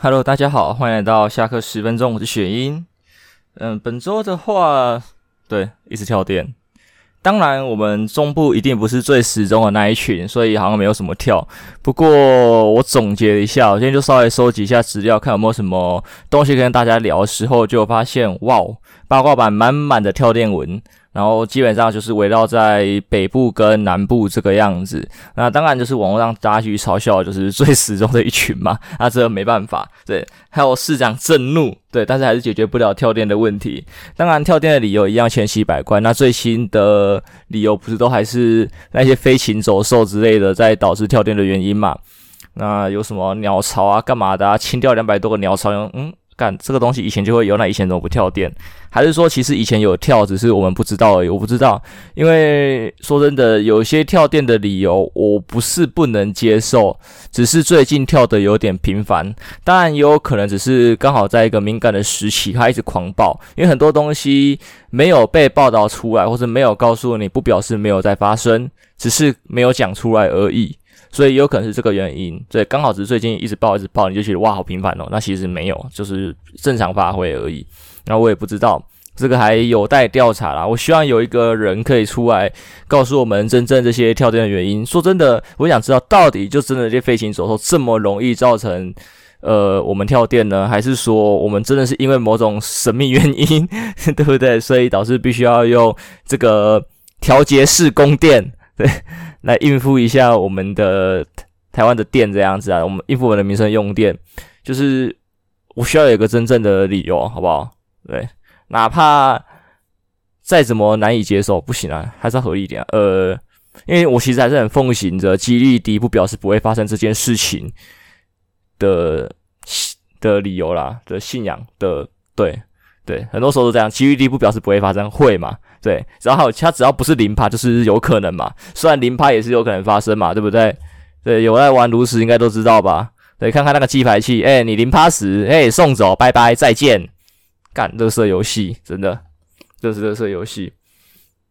Hello，大家好，欢迎来到下课十分钟，我是雪英。嗯，本周的话，对，一直跳电。当然，我们中部一定不是最时钟的那一群，所以好像没有什么跳。不过我总结了一下，我今天就稍微收集一下资料，看有没有什么东西跟大家聊的时候，就发现，哇，八卦版满满的跳电文。然后基本上就是围绕在北部跟南部这个样子，那当然就是网络上大家去嘲笑，就是最死忠的一群嘛，那这没办法。对，还有市长震怒，对，但是还是解决不了跳电的问题。当然跳电的理由一样千奇百怪，那最新的理由不是都还是那些飞禽走兽之类的在导致跳电的原因嘛？那有什么鸟巢啊，干嘛的啊？清掉两百多个鸟巢，嗯。干这个东西以前就会有，那以前怎么不跳电？还是说其实以前有跳，只是我们不知道而已？我不知道，因为说真的，有些跳电的理由我不是不能接受，只是最近跳的有点频繁。当然也有可能只是刚好在一个敏感的时期，它一直狂爆。因为很多东西没有被报道出来，或者没有告诉你，不表示没有在发生，只是没有讲出来而已。所以有可能是这个原因，对，刚好只是最近一直爆一直爆，你就觉得哇好频繁哦，那其实没有，就是正常发挥而已。那我也不知道，这个还有待调查啦。我希望有一个人可以出来告诉我们真正这些跳电的原因。说真的，我想知道到底就真的这些飞禽走兽这么容易造成呃我们跳电呢，还是说我们真的是因为某种神秘原因，对不对？所以导致必须要用这个调节式供电，对。来应付一下我们的台湾的电这样子啊，我们应付我们的民生用电，就是我需要有一个真正的理由，好不好？对，哪怕再怎么难以接受，不行啊，还是要合理一点啊。呃，因为我其实还是很奉行着几率低不表示不会发生这件事情的的理由啦，的信仰的，对对，很多时候都这样，其余地不表示不会发生，会嘛？对，然后它只要不是零趴，就是有可能嘛。虽然零趴也是有可能发生嘛，对不对？对，有在玩炉石应该都知道吧？对，看看那个记牌器，哎，你零趴时，哎，送走，拜拜，再见。干，垃圾游戏，真的，这是垃圾游戏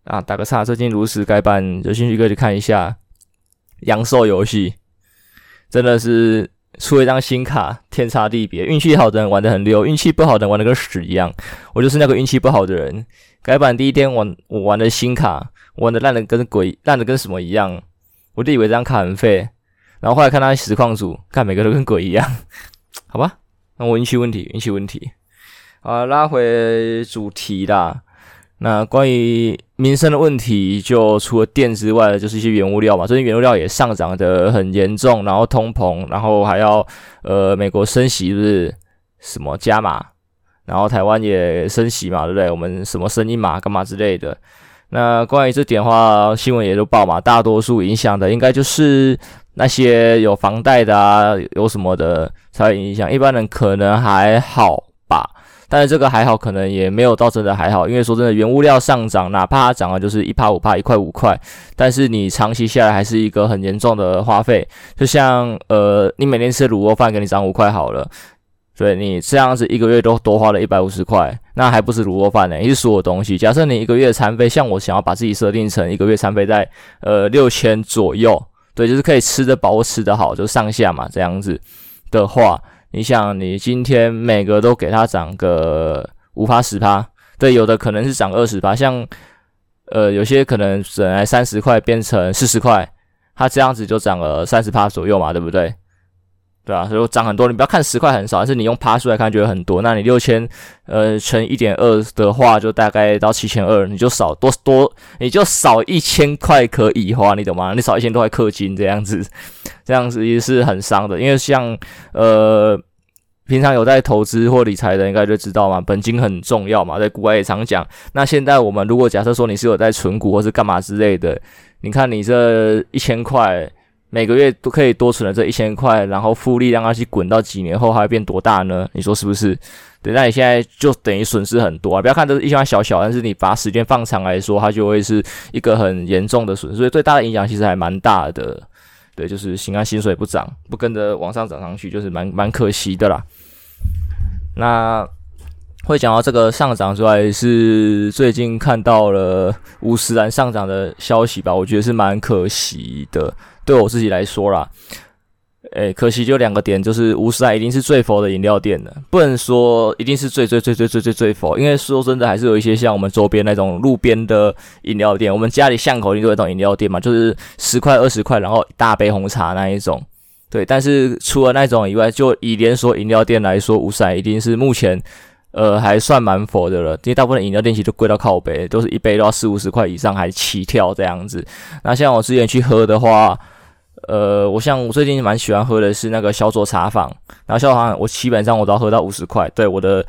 啊！打个岔，最近炉石改版，有兴趣可以去看一下。阳寿游戏真的是出了一张新卡，天差地别。运气好的人玩得很溜，运气不好的人玩得跟屎一样。我就是那个运气不好的人。改版第一天玩，我玩的新卡，玩的烂的跟鬼，烂的跟什么一样？我就以为这张卡很废，然后后来看他实况组，看每个都跟鬼一样，好吧？那我运气问题，运气问题。啊，拉回主题啦。那关于民生的问题，就除了电之外，就是一些原物料嘛。最近原物料也上涨得很严重，然后通膨，然后还要呃美国升息，是什么加码？然后台湾也升息嘛，对不对？我们什么升一码干嘛之类的。那关于这点的话，新闻也都报嘛。大多数影响的应该就是那些有房贷的啊，有什么的才会影响。一般人可能还好，但是这个还好，可能也没有到真的还好。因为说真的，原物料上涨，哪怕它涨了就是一趴五趴，一块五块，但是你长期下来还是一个很严重的花费。就像呃，你每天吃卤肉饭，给你涨五块好了。所以你这样子一个月都多花了一百五十块，那还不是卤肉饭呢？也是所有东西。假设你一个月餐费，像我想要把自己设定成一个月餐费在呃六千左右，对，就是可以吃得饱吃得好，就上下嘛这样子的话，你想你今天每个都给它涨个五趴十趴，对，有的可能是涨二十趴，像呃有些可能本来三十块变成四十块，它这样子就涨了三十趴左右嘛，对不对？对啊，所以涨很多。你不要看十块很少，但是你用趴数来看，觉得很多。那你六千，呃，乘一点二的话，就大概到七千二，你就少多多，你就少一千块可以花，你懂吗？你少一千多块氪金这样子，这样子也是很伤的。因为像呃，平常有在投资或理财的，应该就知道嘛，本金很重要嘛，在股外也常讲。那现在我们如果假设说你是有在存股或是干嘛之类的，你看你这一千块。每个月都可以多存了这一千块，然后复利让它去滚到几年后还会变多大呢？你说是不是？对，那你现在就等于损失很多啊！不要看这一千块小小，但是你把时间放长来说，它就会是一个很严重的损失，所以对大的影响其实还蛮大的。对，就是新安薪水不涨，不跟着往上涨上去，就是蛮蛮可惜的啦。那会讲到这个上涨之外，是最近看到了五十岚上涨的消息吧？我觉得是蛮可惜的。对我自己来说啦，诶，可惜就两个点，就是五十岚一定是最佛的饮料店的，不能说一定是最最最最最最最佛，因为说真的，还是有一些像我们周边那种路边的饮料店，我们家里巷口里都有那种饮料店嘛，就是十块二十块，然后一大杯红茶那一种。对，但是除了那种以外，就以连锁饮料店来说，五十岚一定是目前呃还算蛮佛的了，因为大部分饮料店其实都贵到靠北，都是一杯都要四五十块以上，还起跳这样子。那像我之前去喝的话。呃，我像我最近蛮喜欢喝的是那个小佐茶坊，然后小佐茶坊我基本上我都要喝到五十块，对，我的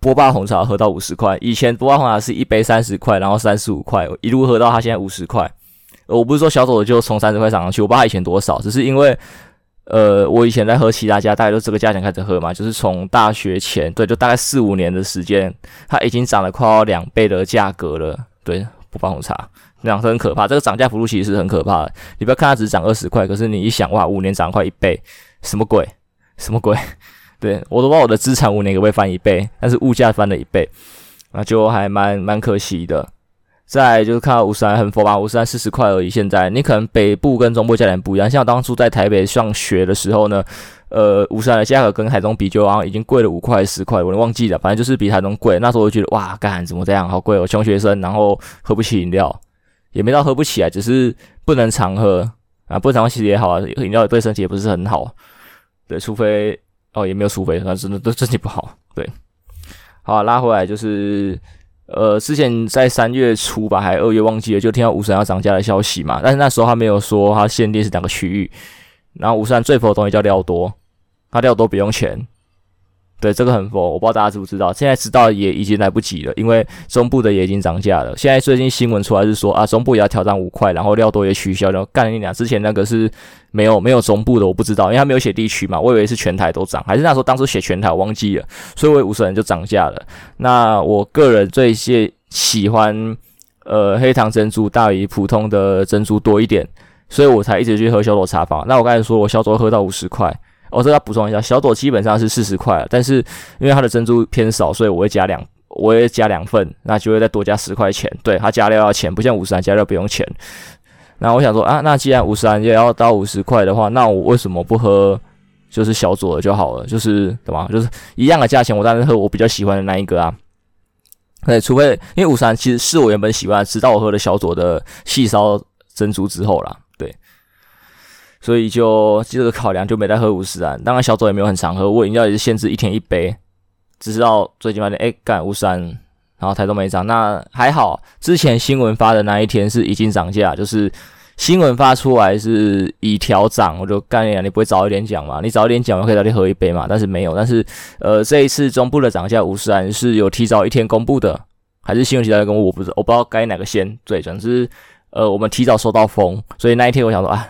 波霸红茶喝到五十块，以前波霸红茶是一杯三十块，然后三十五块，一路喝到它现在五十块。我不是说小佐就从三十块涨上去，我不知道以前多少，只是因为呃，我以前在喝其他家，大概都这个价钱开始喝嘛，就是从大学前，对，就大概四五年的时间，它已经涨了快要两倍的价格了，对，波霸红茶。这样是很可怕，这个涨价幅度其实是很可怕的。你不要看它只涨二十块，可是你一想，哇，五年涨快一倍，什么鬼？什么鬼？对，我都把我的资产五年可不可以翻一倍，但是物价翻了一倍，那就还蛮蛮可惜的。再就是看到五十岚很佛吧，五十岚四十块而已。现在你可能北部跟中部价钱不一样，像我当初在台北上学的时候呢，呃，五十岚的价格跟台中比就好像已经贵了五块十块，我都忘记了，反正就是比台中贵。那时候我就觉得哇，干怎么这样，好贵哦，穷学生，然后喝不起饮料。也没到喝不起来，只是不能常喝啊，不能常喝其实也好啊，饮料对身体也不是很好，对，除非哦也没有除非，那真的对身体不好，对。好，拉回来就是，呃，之前在三月初吧，还二月忘记了，就听到五十岚要涨价的消息嘛，但是那时候他没有说他限定是哪个区域，然后五十岚最佛的东西叫料多，他料多不用钱。对，这个很佛，我不知道大家知不知道。现在知道也已经来不及了，因为中部的也已经涨价了。现在最近新闻出来是说啊，中部也要调涨五块，然后料多也取消然后。干你俩之前那个是没有没有中部的，我不知道，因为他没有写地区嘛，我以为是全台都涨，还是那时候当初写全台我忘记了，所以我五十人就涨价了。那我个人最喜喜欢呃黑糖珍珠大于普通的珍珠多一点，所以我才一直去喝小佐茶坊。那我刚才说我小佐喝到五十块。我这要补充一下，小朵基本上是四十块，但是因为它的珍珠偏少，所以我会加两，我会加两份，那就会再多加十块钱。对，它加料要钱，不像五十加料不用钱。那我想说啊，那既然五十岚也要到五十块的话，那我为什么不喝就是小朵的就好了？就是对吧？就是一样的价钱，我当然喝我比较喜欢的那一个啊。对，除非因为五十岚其实是我原本喜欢，直到我喝了小朵的细烧珍珠之后啦。所以就这个考量就没再喝五十岚，当然小佐也没有很常喝，我饮料也是限制一天一杯，只知道最近发现哎干五十岚，然后台中没涨，那还好，之前新闻发的那一天是已经涨价，就是新闻发出来是已调涨，我就干你啊，你不会早一点讲嘛？你早一点讲我可以早点喝一杯嘛，但是没有，但是呃这一次中部的涨价五十岚是有提早一天公布的，还是新闻提早公布？我不知道，我不知道该哪个先，对，总之呃我们提早收到风，所以那一天我想说啊。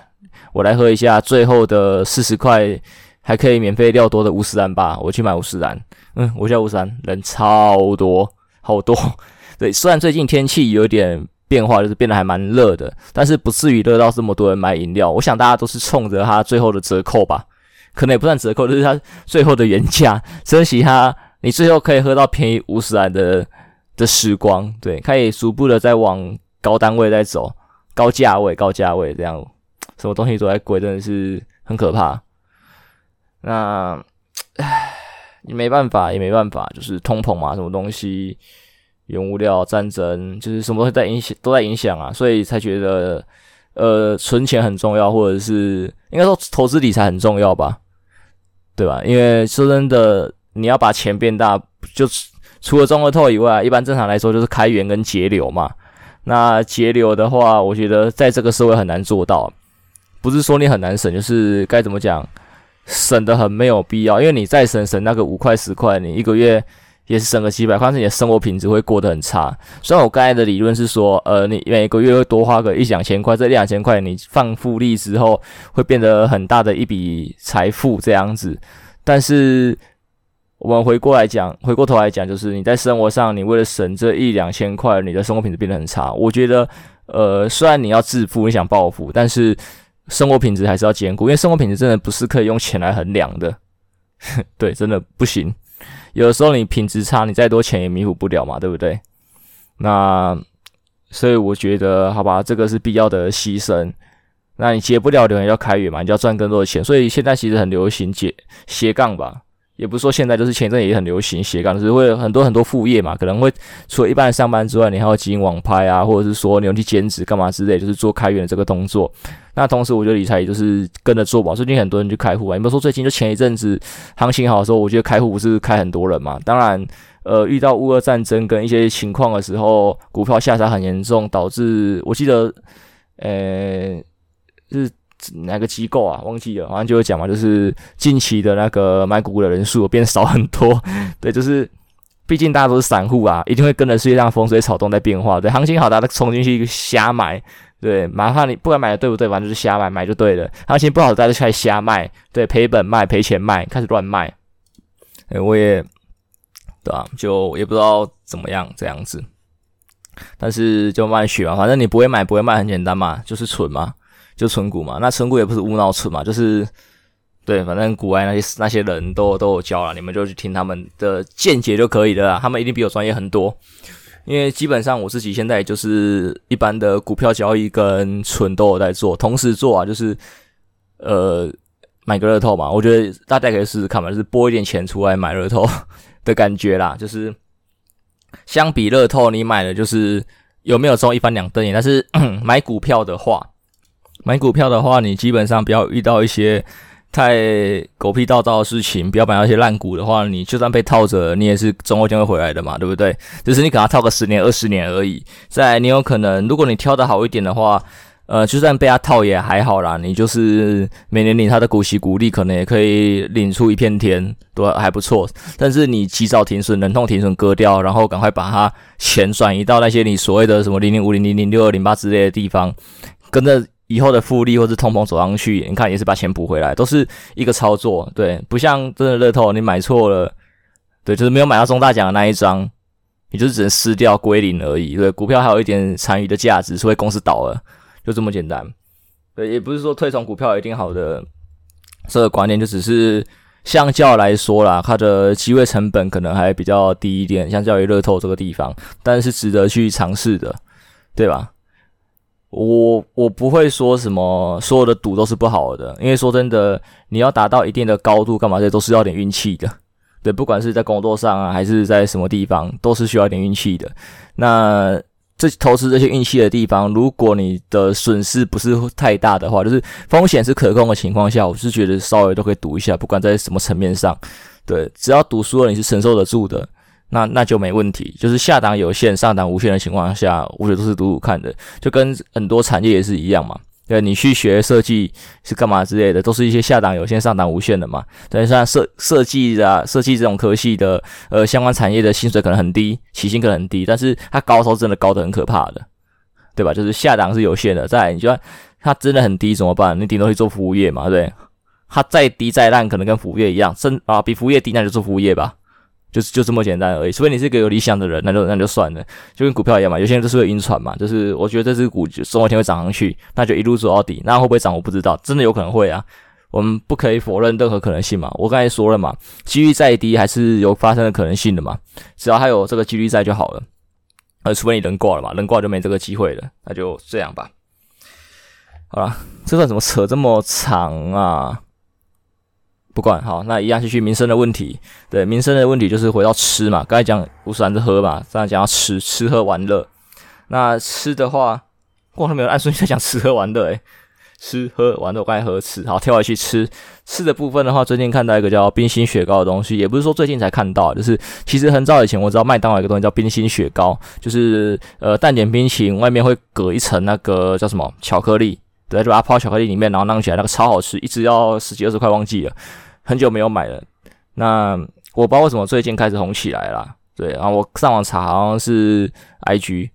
我来喝一下最后的四十块还可以免费料多的五十兰吧，我去买五十兰。嗯，我叫五十兰，人超多，好多。对，虽然最近天气有点变化，就是变得还蛮热的，但是不至于热到这么多人买饮料。我想大家都是冲着它最后的折扣吧，可能也不算折扣，就是它最后的原价，珍惜它，你最后可以喝到便宜五十兰的的时光。对，可以逐步的再往高单位再走，高价位，高价位这样。什么东西都在贵，真的是很可怕。那唉，也没办法，也没办法，就是通膨嘛，什么东西，原物料战争，就是什么东西在影响，都在影响啊，所以才觉得，呃，存钱很重要，或者是应该说投资理财很重要吧，对吧？因为说真的，你要把钱变大，就除了中乐透以外，一般正常来说就是开源跟节流嘛。那节流的话，我觉得在这个社会很难做到。不是说你很难省，就是该怎么讲，省得很没有必要。因为你再省省那个五块十块，你一个月也是省个几百块，但是你的生活品质会过得很差。虽然我刚才的理论是说，呃，你每个月会多花个一两千块，这一两千块你放复利之后会变得很大的一笔财富这样子。但是我们回过来讲，回过头来讲，就是你在生活上，你为了省这一两千块，你的生活品质变得很差。我觉得，呃，虽然你要致富，你想暴富，但是。生活品质还是要兼顾，因为生活品质真的不是可以用钱来衡量的，对，真的不行。有的时候你品质差，你再多钱也弥补不了嘛，对不对？那所以我觉得，好吧，这个是必要的牺牲。那你结不了流，要开源嘛，你就要赚更多的钱。所以现在其实很流行解斜杠吧。也不是说现在，就是前阵也很流行斜杠，只是会有很多很多副业嘛，可能会除了一般上班之外，你还要经营网拍啊，或者是说你要去兼职干嘛之类，就是做开源的这个动作。那同时，我觉得理财也就是跟着做吧。最近很多人去开户啊，你比如说最近就前一阵子行情好的时候，我觉得开户不是开很多人嘛。当然，呃，遇到乌俄战争跟一些情况的时候，股票下杀很严重，导致我记得，呃，是。哪个机构啊？忘记了，好像就有讲嘛，就是近期的那个买股的人数变少很多。对，就是毕竟大家都是散户啊，一定会跟着世界上风吹草动在变化。对，行情好，大家冲进去瞎买。对，哪怕你不管买的对不对，反正就是瞎买，买就对了。行情不好，大家就开始瞎卖。对，赔本卖，赔钱卖，开始乱卖。哎，我也对啊，就也不知道怎么样这样子。但是就慢慢学嘛，反正你不会买不会卖，很简单嘛，就是蠢嘛。就存股嘛，那存股也不是无脑存嘛，就是对，反正股外那些那些人都都有教了，你们就去听他们的见解就可以了啦。他们一定比我专业很多，因为基本上我自己现在就是一般的股票交易跟存都有在做，同时做啊，就是呃买个乐透嘛，我觉得大家可以试试看嘛，就是拨一点钱出来买乐透的感觉啦，就是相比乐透，你买的就是有没有中一翻两瞪眼，但是买股票的话。买股票的话，你基本上不要遇到一些太狗屁倒灶的事情，不要买那些烂股的话，你就算被套着，你也是总有一天会回来的嘛，对不对？就是你可能套个十年、二十年而已。再，你有可能，如果你挑得好一点的话，呃，就算被他套也还好啦，你就是每年领他的股息股利，可能也可以领出一片天，都还不错。但是你及早停损、忍痛停损割掉，然后赶快把它钱转移到那些你所谓的什么零零五零零零六二零八之类的地方，跟着。以后的复利或是通膨走上去，你看也是把钱补回来，都是一个操作，对，不像真的乐透，你买错了，对，就是没有买到中大奖的那一张，你就是只能撕掉归零而已。对，股票还有一点残余的价值，除非公司倒了，就这么简单。对，也不是说推崇股票一定好的这个观念，就只是相较来说啦，它的机会成本可能还比较低一点，相较于乐透这个地方，但是值得去尝试的，对吧？我我不会说什么所有的赌都是不好的，因为说真的，你要达到一定的高度干嘛，这都是要点运气的。对，不管是在工作上啊，还是在什么地方，都是需要点运气的。那这投资这些运气的地方，如果你的损失不是太大的话，就是风险是可控的情况下，我是觉得稍微都可以赌一下，不管在什么层面上，对，只要赌输了你是承受得住的。那那就没问题，就是下档有限，上档无限的情况下，我觉得都是赌赌看的，就跟很多产业也是一样嘛。对，你去学设计是干嘛之类的，都是一些下档有限，上档无限的嘛。等于像设设计啊，设计这种科系的，呃，相关产业的薪水可能很低，起薪可能很低，但是它高收真的高得很可怕的，对吧？就是下档是有限的，再来你就算它真的很低怎么办？你顶多去做服务业嘛，对。它再低再烂，可能跟服务业一样，真啊比服务业低，那就做服务业吧。就是就这么简单而已，除非你是一个有理想的人，那就那就算了，就跟股票一样嘛。有些人就是会晕船嘛，就是我觉得这只股总有一天会涨上去，那就一路走到底。那会不会涨我不知道，真的有可能会啊。我们不可以否认任何可能性嘛。我刚才说了嘛，几率再低还是有发生的可能性的嘛。只要还有这个几率在就好了。呃，除非你人挂了嘛，人挂就没这个机会了。那就这样吧。好了，这段怎么扯这么长啊？不管好，那一样继续民生的问题。对，民生的问题就是回到吃嘛。刚才讲五十岚是喝嘛，这样讲到吃，吃喝玩乐。那吃的话，过后没有按顺序在讲吃喝玩乐诶，吃喝玩乐，我刚才喝吃，好，跳回去吃。吃的部分的话，最近看到一个叫冰心雪糕的东西，也不是说最近才看到，就是其实很早以前我知道麦当劳有一个东西叫冰心雪糕，就是呃蛋卷冰淇淋外面会隔一层那个叫什么巧克力。对，就把它泡巧克力里面，然后弄起来，那个超好吃，一直要十几二十块，忘记了，很久没有买了。那我不知道为什么最近开始红起来了，对，然后我上网查，好像是 IG，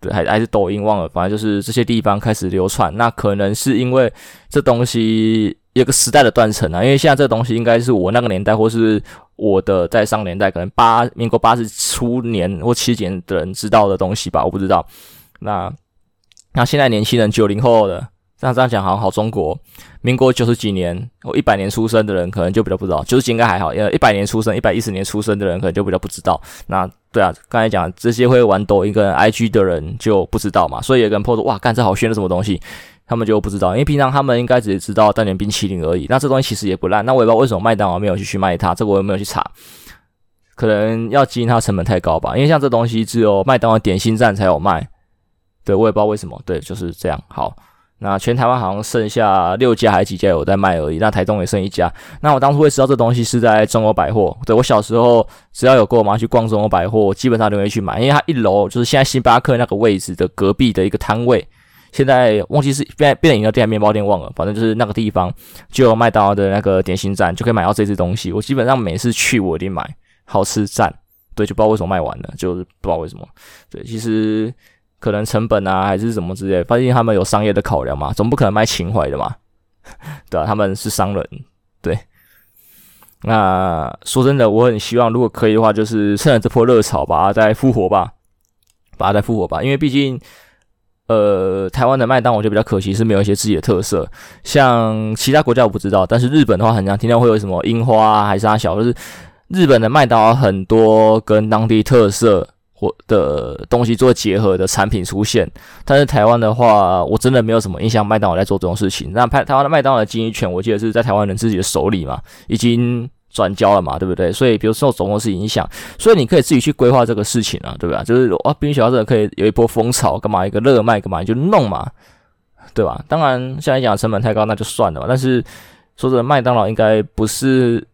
对，还还是抖音，忘了，反正就是这些地方开始流传。那可能是因为这东西有个时代的断层啊，因为现在这东西应该是我那个年代，或是我的在上年代，可能八民国八十初年或七几年的人知道的东西吧，我不知道。那那现在年轻人九零后的。那这样讲好像好中国，民国九十几年或一百年出生的人可能就比较不知道，九十几应该还好，因为一百年出生、一百一十年出生的人可能就比较不知道。那对啊，刚才讲这些会玩抖音跟 IG 的人就不知道嘛，所以有个人 po 说哇，干这好炫的什么东西，他们就不知道，因为平常他们应该只是知道当年冰淇淋而已。那这东西其实也不烂，那我也不知道为什么麦当劳没有去去卖它，这个我也没有去查，可能要经营它成本太高吧。因为像这东西只有麦当劳点心站才有卖，对，我也不知道为什么，对，就是这样。好。那全台湾好像剩下六家还是几家有在卖而已，那台东也剩一家。那我当初会知道这东西是在中欧百货。对，我小时候只要有跟我妈去逛中欧百货，基本上都会去买，因为它一楼就是现在星巴克那个位置的隔壁的一个摊位。现在忘记是变变饮料店还是面包店忘了，反正就是那个地方就有麦当劳的那个点心站，就可以买到这支东西。我基本上每次去我一定买，好吃赞。对，就不知道为什么卖完了，就是不知道为什么。对，其实。可能成本啊，还是什么之类，发现他们有商业的考量嘛，总不可能卖情怀的嘛，对啊，他们是商人，对。那说真的，我很希望，如果可以的话，就是趁着这波热潮，把它再复活吧，把它再复活吧。因为毕竟，呃，台湾的麦当劳就比较可惜，是没有一些自己的特色。像其他国家我不知道，但是日本的话，很常听到会有什么樱花啊，还是阿小，就是日本的麦当劳很多跟当地特色。我的东西做结合的产品出现，但是台湾的话，我真的没有什么印象，麦当劳在做这种事情。那台台湾的麦当劳的经营权，我记得是在台湾人自己的手里嘛，已经转交了嘛，对不对？所以，比如受总公司影响，所以你可以自己去规划这个事情啊，对吧？就是啊，冰雪小这可以有一波风潮，干嘛一个热卖，干嘛你就弄嘛，对吧？当然，现在讲成本太高，那就算了嘛。但是说真的，麦当劳应该不是。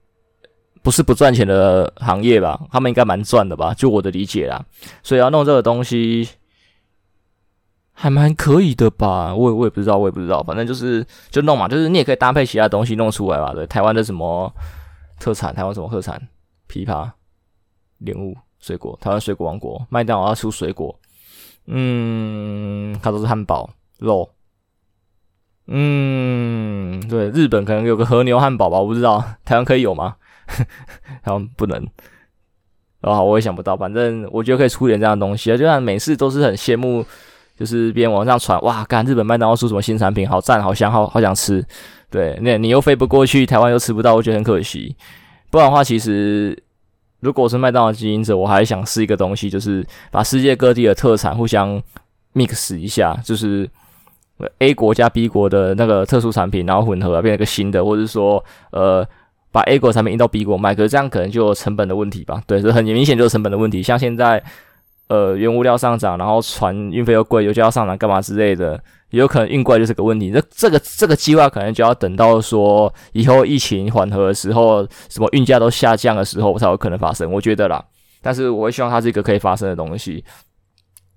不是不赚钱的行业吧？他们应该蛮赚的吧？就我的理解啦，所以要弄这个东西还蛮可以的吧？我也我也不知道，我也不知道，反正就是就弄嘛，就是你也可以搭配其他东西弄出来吧？对，台湾的什么特产？台湾什么特产？枇杷、莲雾、水果，台湾水果王国，麦当劳要出水果，嗯，它都是汉堡肉，嗯，对，日本可能有个和牛汉堡吧？我不知道，台湾可以有吗？然后不能，然后我也想不到，反正我觉得可以出点这样的东西啊，就像每次都是很羡慕，就是别人往上传，哇，干日本麦当劳出什么新产品，好赞，好香，好好想吃。对，那你又飞不过去，台湾又吃不到，我觉得很可惜。不然的话，其实如果我是麦当劳经营者，我还想试一个东西，就是把世界各地的特产互相 mix 一下，就是 A 国家 B 国的那个特殊产品，然后混合变成一个新的，或者说，呃。把 A 国产品运到 B 国卖，可是这样可能就有成本的问题吧？对，这很明显就是成本的问题。像现在，呃，原物料上涨，然后船运费又贵，油价要上涨，干嘛之类的，也有可能运过来就是个问题。这这个这个计划可能就要等到说以后疫情缓和的时候，什么运价都下降的时候，才有可能发生。我觉得啦，但是我会希望它是一个可以发生的东西。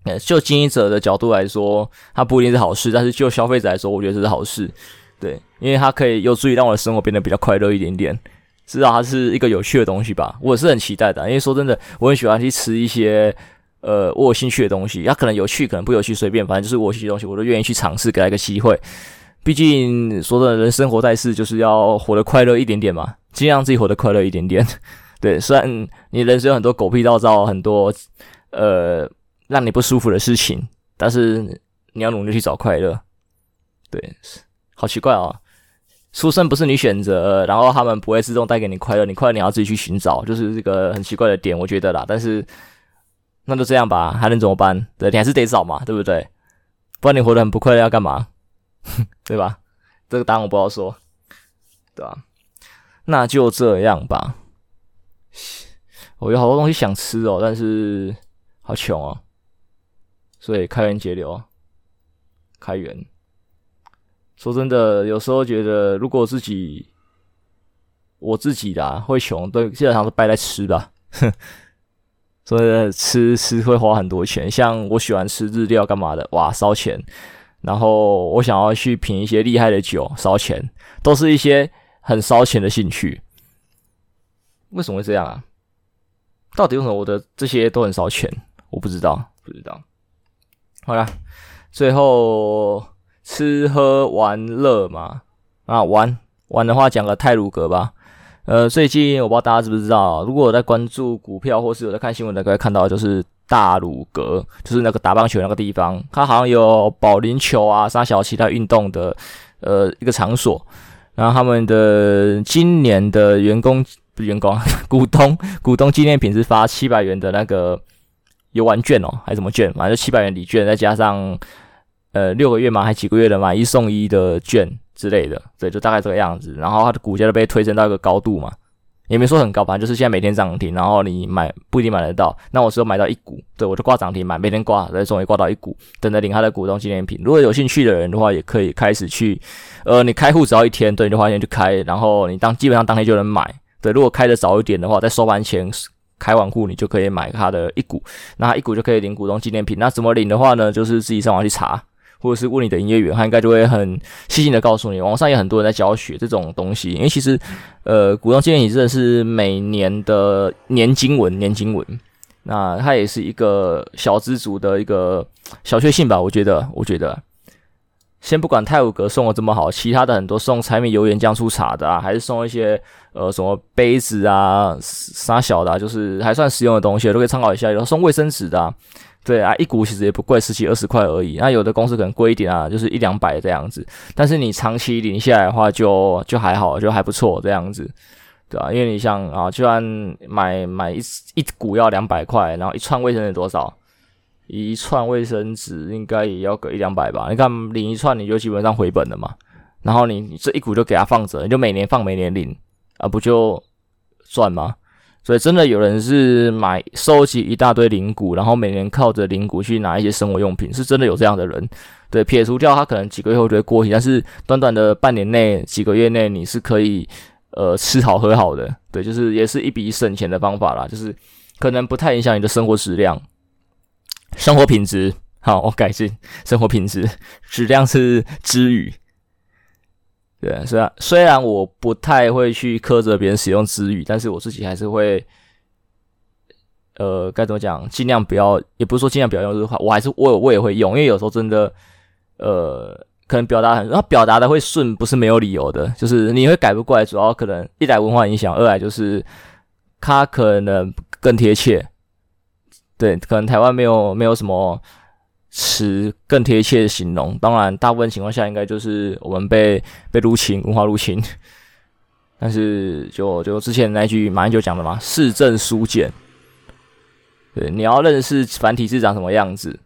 呃，就经营者的角度来说，它不一定是好事，但是就消费者来说，我觉得这是好事。对，因为它可以有助于让我的生活变得比较快乐一点点，至少它是一个有趣的东西吧，我是很期待的。因为说真的，我很喜欢去吃一些呃我有兴趣的东西，它可能有趣，可能不有趣，随便，反正就是我有兴趣的东西，我都愿意去尝试，给它一个机会。毕竟说真的，人生活在世就是要活得快乐一点点嘛，尽量自己活得快乐一点点。对，虽然你人生有很多狗屁倒灶，很多呃让你不舒服的事情，但是你要努力去找快乐。对。好奇怪哦，出生不是你选择，然后他们不会自动带给你快乐，你快乐你要自己去寻找，就是这个很奇怪的点，我觉得啦。但是那就这样吧，还能怎么办？对，你还是得找嘛，对不对？不然你活得很不快乐要干嘛？对吧？这个答案我不好说，对吧？那就这样吧。我有好多东西想吃哦，但是好穷哦，所以开源节流，开源。说真的，有时候觉得，如果自己我自己啦会穷，都基本上是败在吃吧。哼，所以吃吃会花很多钱。像我喜欢吃日料干嘛的，哇，烧钱。然后我想要去品一些厉害的酒，烧钱，都是一些很烧钱的兴趣。为什么会这样啊？到底为什么我的这些都很烧钱？我不知道，不知道。好了，最后。吃喝玩乐嘛，啊玩玩的话讲个太鲁阁吧。呃，最近我不知道大家知不知道，如果我在关注股票或是有在看新闻的，可以看到就是大鲁阁，就是那个打棒球那个地方，它好像有保龄球啊，啥小其他运动的呃一个场所。然后他们的今年的员工不员工 股东股东纪念品是发七百元的那个游玩券哦，还是什么券？反正七百元礼券，再加上。呃六个月嘛，还几个月的买一送一的券之类的，对，就大概这个样子。然后它的股价就被推升到一个高度嘛。也没说很高，反正就是现在每天涨停，然后你买不一定买得到。那我只有买到一股，对，我就挂涨停买，每天挂，对，终于挂到一股，等着领他的股东纪念品。如果有兴趣的人的话，也可以开始去，呃，你开户只要一天，对，你就花钱去开，然后你当基本上当天就能买。对，如果开的早一点的话，在收盘前开完户，你就可以买它的一股，那一股就可以领股东纪念品。那怎么领的话呢？就是自己上网去查。或者是问你的营业员，他应该就会很细心的告诉你。网上也很多人在教学这种东西，因为其实，呃，股东纪念品真的是每年的年经文，年经文。那它也是一个小资族的一个小确幸吧？我觉得，我觉得，先不管太鲁阁送的这么好，其他的很多送柴米油盐酱醋茶的啊，还是送一些呃什么杯子啊、啥小的，啊，就是还算实用的东西，都可以参考一下。有送卫生纸的啊。对啊，一股其实也不贵，十几二十块而已。那有的公司可能贵一点啊，就是一两百这样子。但是你长期领下来的话就，就还好，就还不错这样子，对啊，因为你像啊，就算买买一一股要两百块，然后一串卫生纸多少？一串卫生纸应该也要个一两百吧？你看领一串你就基本上回本了嘛。然后你这一股就给它放着，你就每年放每年领啊，不就赚吗？所以真的有人是买收集一大堆零股，然后每年靠着零股去拿一些生活用品，是真的有这样的人。对，撇除掉他可能几个月后就会过期，但是短短的半年内、几个月内，你是可以呃吃好喝好的。对，就是也是一笔省钱的方法啦，就是可能不太影响你的生活质量、生活品质。好，我改进生活品质，质量是之余。对，虽然虽然我不太会去苛责别人使用词语，但是我自己还是会，呃，该怎么讲，尽量不要，也不是说尽量不要用这句话，我还是我我也会用，因为有时候真的，呃，可能表达很，然后表达的会顺，不是没有理由的，就是你会改不过来，主要可能一来文化影响，二来就是它可能更贴切，对，可能台湾没有没有什么。词更贴切的形容，当然，大部分情况下应该就是我们被被入侵，文化入侵。但是就就之前那句马英九讲的嘛，市政书简。对，你要认识繁体字长什么样子，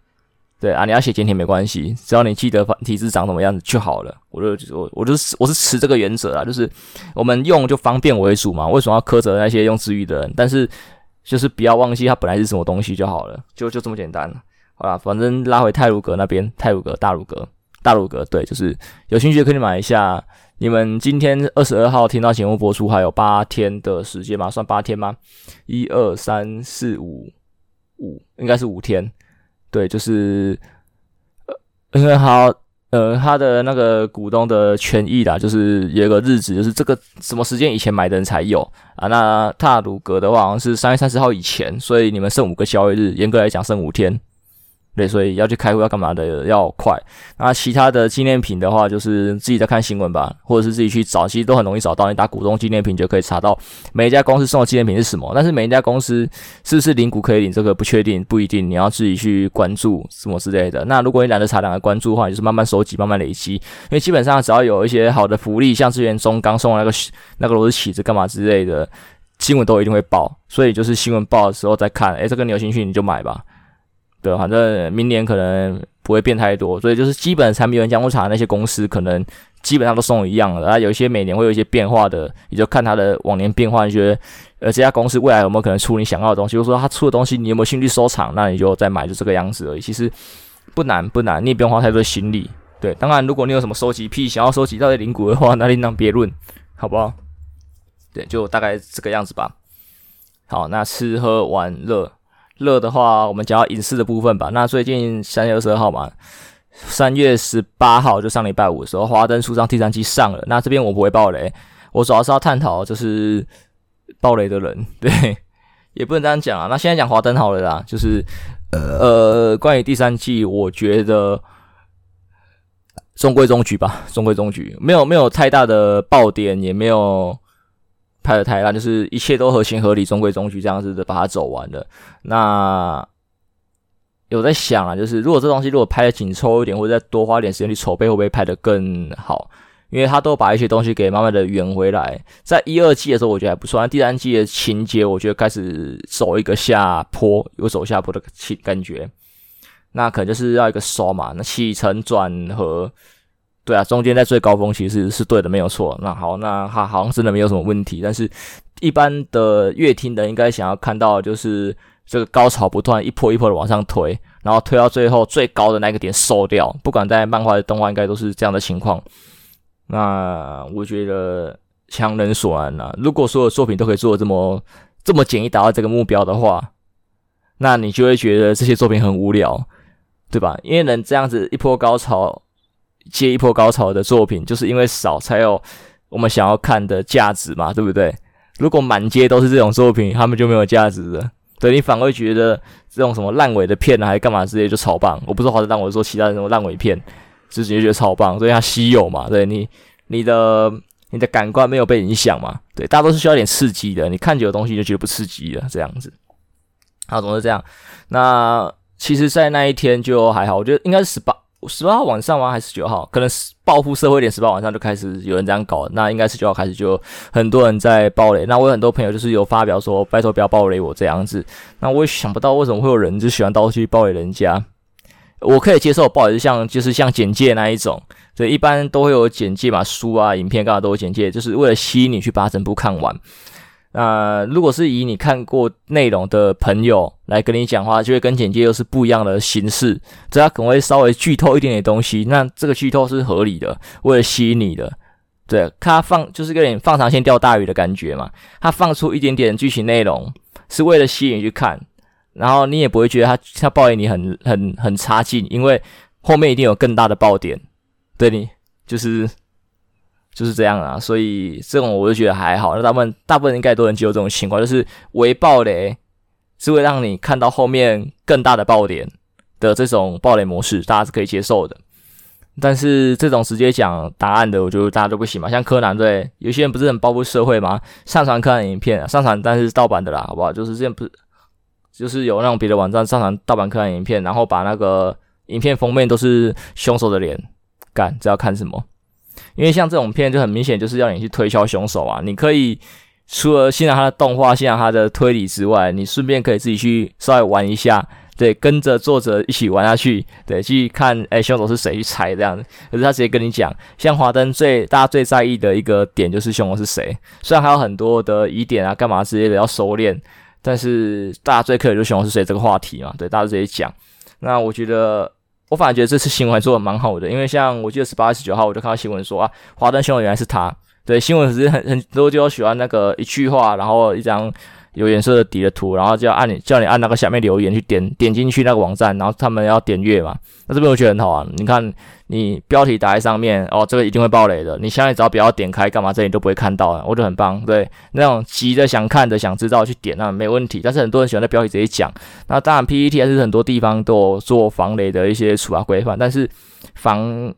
对啊，你要写简体没关系，只要你记得繁体字长什么样子就好了。我就我我就是我是持这个原则啊，就是我们用就方便为主嘛，为什么要苛责那些用支语的人？但是就是不要忘记它本来是什么东西就好了，就就这么简单了。好啦，反正拉回泰鲁阁那边，泰鲁阁、大鲁阁、大鲁阁，对，就是有兴趣可以买一下。你们今天二十二号听到节目播出，还有八天的时间吗？算八天吗？一二三四五五，应该是五天。对，就是呃，因为好，呃，他的那个股东的权益啦，就是有个日子，就是这个什么时间以前买的人才有啊。那大鲁阁的话，好像是三月三十号以前，所以你们剩五个交易日，严格来讲剩五天。对，所以要去开户要干嘛的要快。那其他的纪念品的话，就是自己在看新闻吧，或者是自己去找，其实都很容易找到。你打股东纪念品就可以查到每一家公司送的纪念品是什么。但是每一家公司是不是领股可以领，这个不确定，不一定。你要自己去关注什么之类的。那如果你懒得查，懒得关注的话，就是慢慢收集，慢慢累积。因为基本上只要有一些好的福利，像之前中钢送的那个那个螺丝起子干嘛之类的，新闻都一定会报。所以就是新闻报的时候再看，诶，这个你有兴趣你就买吧。对，反正明年可能不会变太多，所以就是基本产品原酱醋茶那些公司可能基本上都送一样的，啊，有一些每年会有一些变化的，你就看它的往年变化，你觉得呃这家公司未来有没有可能出你想要的东西，或者说它出的东西你有没有兴趣收藏，那你就再买，就这个样子而已。其实不难不难，你也不用花太多心力。对，当然如果你有什么收集癖，想要收集到的零股的话，那另当别论，好不好？对，就大概这个样子吧。好，那吃喝玩乐。乐的话，我们讲到影视的部分吧。那最近三月二十二号嘛，三月十八号就上礼拜五的时候，《华灯初上》第三季上了。那这边我不会爆雷，我主要是要探讨就是爆雷的人，对，也不能这样讲啊。那现在讲华灯好了啦，就是呃，关于第三季，我觉得中规中矩吧，中规中矩，没有没有太大的爆点，也没有。拍的太烂，就是一切都合情合理、中规中矩这样子的把它走完了。那有在想啊，就是如果这东西如果拍的紧凑一点，或者再多花点时间去筹备，会不会拍得更好？因为他都把一些东西给慢慢的圆回来。在一二季的时候，我觉得还不错。但第三季的情节，我觉得开始走一个下坡，有走下坡的情感觉。那可能就是要一个收嘛，那起承转合，对啊，中间在最高峰其实是对的，没有错。那好，那他好像真的没有什么问题，但是一般的乐听的应该想要看到就是这个高潮不断一波一波的往上推，然后推到最后最高的那个点收掉，不管在漫画的动画，应该都是这样的情况。那我觉得强人所难啊，如果所有作品都可以做的这么这么简易达到这个目标的话，那你就会觉得这些作品很无聊，对吧？因为能这样子一波高潮接一波高潮的作品，就是因为少才有我们想要看的价值嘛，对不对？如果满街都是这种作品，他们就没有价值了。对，你反而会觉得这种什么烂尾的片啊，还干嘛之类就超棒。我不是说好烂，我说其他的那种烂尾片，就直接觉得超棒，所以它稀有嘛。对你，你的你的感官没有被影响嘛？对，大家都是需要点刺激的。你看久的东西就觉得不刺激了，这样子。好，总是这样。那其实，在那一天就还好，我觉得应该是十八十八号晚上吗？还是九号？可能报复社会点，十八晚上就开始有人这样搞。那应该是九号开始就很多人在爆雷。那我有很多朋友就是有发表说，拜托不要爆雷我这样子。那我也想不到为什么会有人就喜欢到处去爆雷人家。我可以接受爆雷，像就是像简介那一种，所以一般都会有简介嘛，书啊、影片干嘛都有简介，就是为了吸引你去把整部看完。那如果是以你看过内容的朋友来跟你讲话，就会跟简介又是不一样的形式，这他可能会稍微剧透一点点东西。那这个剧透是合理的，为了吸引你的，对，他放就是有点放长线钓大鱼的感觉嘛。他放出一点点剧情内容，是为了吸引你去看，然后你也不会觉得他他抱怨你很很很差劲，因为后面一定有更大的爆点，对你就是。就是这样啊，所以这种我就觉得还好。那大部分大部分应该都能接受这种情况，就是微暴雷是会让你看到后面更大的爆点的这种爆雷模式，大家是可以接受的。但是这种直接讲答案的，我觉得大家都不行嘛。像柯南对，有些人不是很报复社会吗？上传柯南影片，上传但是盗版的啦，好不好？就是这样不是，就是有那种别的网站上传盗版柯南影片，然后把那个影片封面都是凶手的脸，干，这要看什么？因为像这种片就很明显就是要你去推敲凶手啊，你可以除了欣赏他的动画、欣赏他的推理之外，你顺便可以自己去稍微玩一下，对，跟着作者一起玩下去，对，去看诶凶手是谁去猜这样子。可是他直接跟你讲，像华灯最大家最在意的一个点就是凶手是谁，虽然还有很多的疑点啊、干嘛之类的要收敛，但是大家最 care 就凶手是谁这个话题嘛，对，大家直接讲。那我觉得。我反而觉得这次新闻做的蛮好的，因为像我记得十八十九号，我就看到新闻说啊，华灯新闻原来是他。对，新闻只是很很多就喜欢那个一句话，然后一张有颜色的底的图，然后就要按你叫你按那个下面留言去点点进去那个网站，然后他们要点阅嘛。那这边我觉得很好啊，你看。你标题打在上面哦，这个一定会爆雷的。你现在只要不要点开干嘛，这里都不会看到的，我觉得很棒。对，那种急着想看的、想知道去点那没问题。但是很多人喜欢在标题直接讲。那当然，PPT 还是很多地方都有做防雷的一些处罚规范，但是防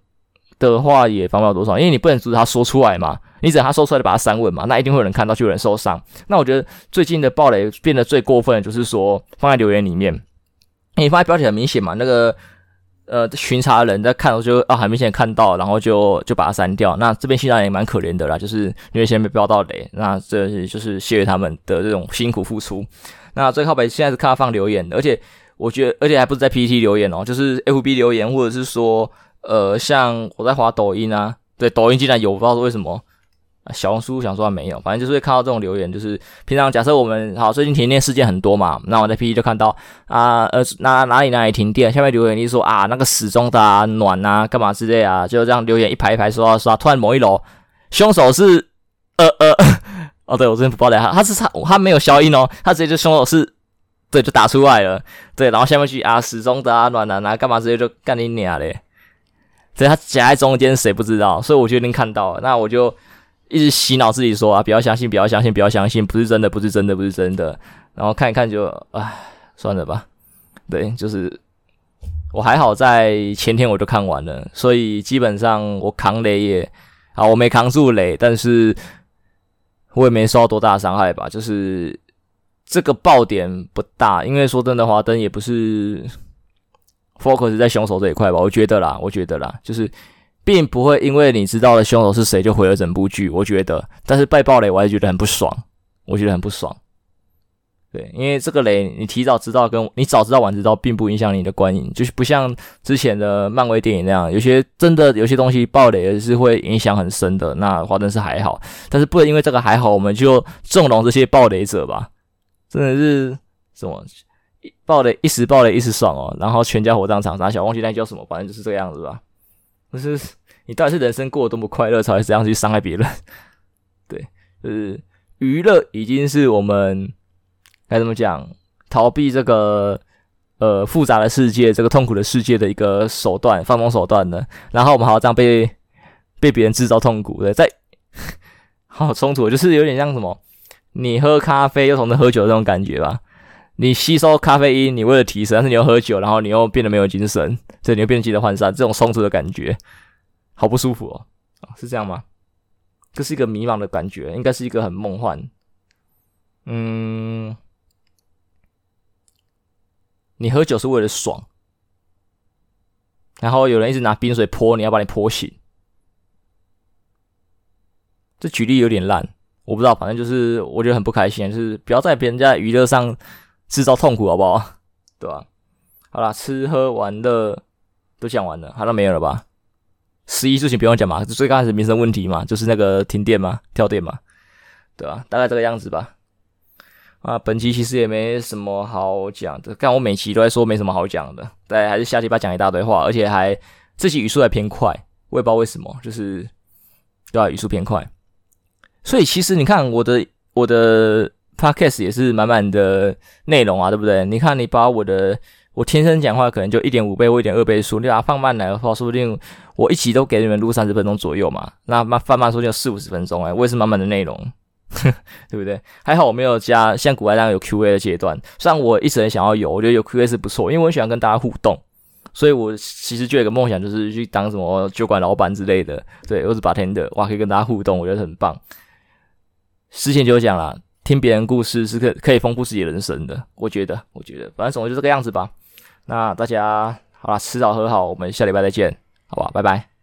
的话也防不了多少，因为你不能阻止他说出来嘛。你只要他说出来就把它删文嘛，那一定会有人看到，就有人受伤。那我觉得最近的爆雷变得最过分就是说放在留言里面，你放在标题很明显嘛，那个。呃，巡查人在看，我就啊，很明显看到，然后就就把它删掉。那这边欣赏也蛮可怜的啦，就是因为先被标到雷，那这就是谢谢他们的这种辛苦付出。那最靠北现在是看他放留言，而且我觉得，而且还不是在 PPT 留言哦，就是 FB 留言，或者是说，呃，像我在滑抖音啊，对，抖音竟然有，不知道是为什么。小红书想说没有，反正就是会看到这种留言，就是平常假设我们好最近停电事件很多嘛，那我在 P T 就看到啊呃哪哪里哪里停电，下面留言就说啊那个时钟的啊暖啊干嘛之类啊，就这样留言一排一排刷刷，突然某一楼凶手是呃呃 哦对我真的不报的他他是他他没有消音哦，他直接就凶手是对就打出来了，对，然后下面去啊时钟的啊暖男啊干嘛直接就干你娘嘞，所以他夹在中间谁不知道，所以我就已经看到，那我就。一直洗脑自己说啊，不要相信，不要相信，不要相信，不是真的，不是真的，不是真的。然后看一看就，唉，算了吧。对，就是我还好，在前天我就看完了，所以基本上我扛雷也，啊，我没扛住雷，但是我也没受到多大伤害吧。就是这个爆点不大，因为说真的，华灯也不是 focus 在凶手这一块吧。我觉得啦，我觉得啦，就是。并不会因为你知道了凶手是谁就毁了整部剧，我觉得。但是被爆雷我还是觉得很不爽，我觉得很不爽。对，因为这个雷你提早知道，跟你早知道晚知道，并不影响你的观影，就是不像之前的漫威电影那样，有些真的有些东西爆雷是会影响很深的。那华灯是还好，但是不能因为这个还好，我们就纵容这些爆雷者吧？真的是什么爆雷一时爆雷一时爽哦，然后全家火葬场拿小忘记那叫什么，反正就是这个样子吧。就是你到底是人生过得多么快乐，才会这样去伤害别人？对，就是娱乐已经是我们。该怎么讲？逃避这个呃复杂的世界，这个痛苦的世界的一个手段，放松手段呢？然后我们还要这样被被别人制造痛苦，对，在好冲突，就是有点像什么？你喝咖啡又同时喝酒的这种感觉吧？你吸收咖啡因，你为了提神，但是你又喝酒，然后你又变得没有精神，对，你又变得精神涣散，这种冲突的感觉，好不舒服哦。是这样吗？这是一个迷茫的感觉，应该是一个很梦幻。嗯。你喝酒是为了爽，然后有人一直拿冰水泼你，要把你泼醒。这举例有点烂，我不知道，反正就是我觉得很不开心，就是不要在别人家娱乐上制造痛苦，好不好？对吧？好啦，吃喝玩乐都讲完了，好，了没有了吧？十一事情不用讲嘛，最开始民生问题嘛，就是那个停电嘛，跳电嘛，对吧？大概这个样子吧。啊，本期其实也没什么好讲的，但我每期都在说没什么好讲的，对，还是下期把讲一大堆话，而且还这期语速还偏快，我也不知道为什么，就是对啊，语速偏快。所以其实你看我的我的 podcast 也是满满的内容啊，对不对？你看你把我的我天生讲话可能就一点五倍或一点二倍速，你把它放慢来的话，说不定我一集都给你们录三十分钟左右嘛，那慢放慢说不定有四五十分钟哎，我也是满满的内容。对不对？还好我没有加像古代那样有 Q A 的阶段，虽然我一直很想要有，我觉得有 Q A 是不错，因为我很喜欢跟大家互动，所以我其实就有一个梦想，就是去当什么酒馆老板之类的，对，或是 bartender，哇，可以跟大家互动，我觉得很棒。事情就讲了，听别人故事是可可以丰富自己人生的，我觉得，我觉得，反正总之就这个样子吧。那大家好啦，吃好喝好，我们下礼拜再见，好吧，拜拜。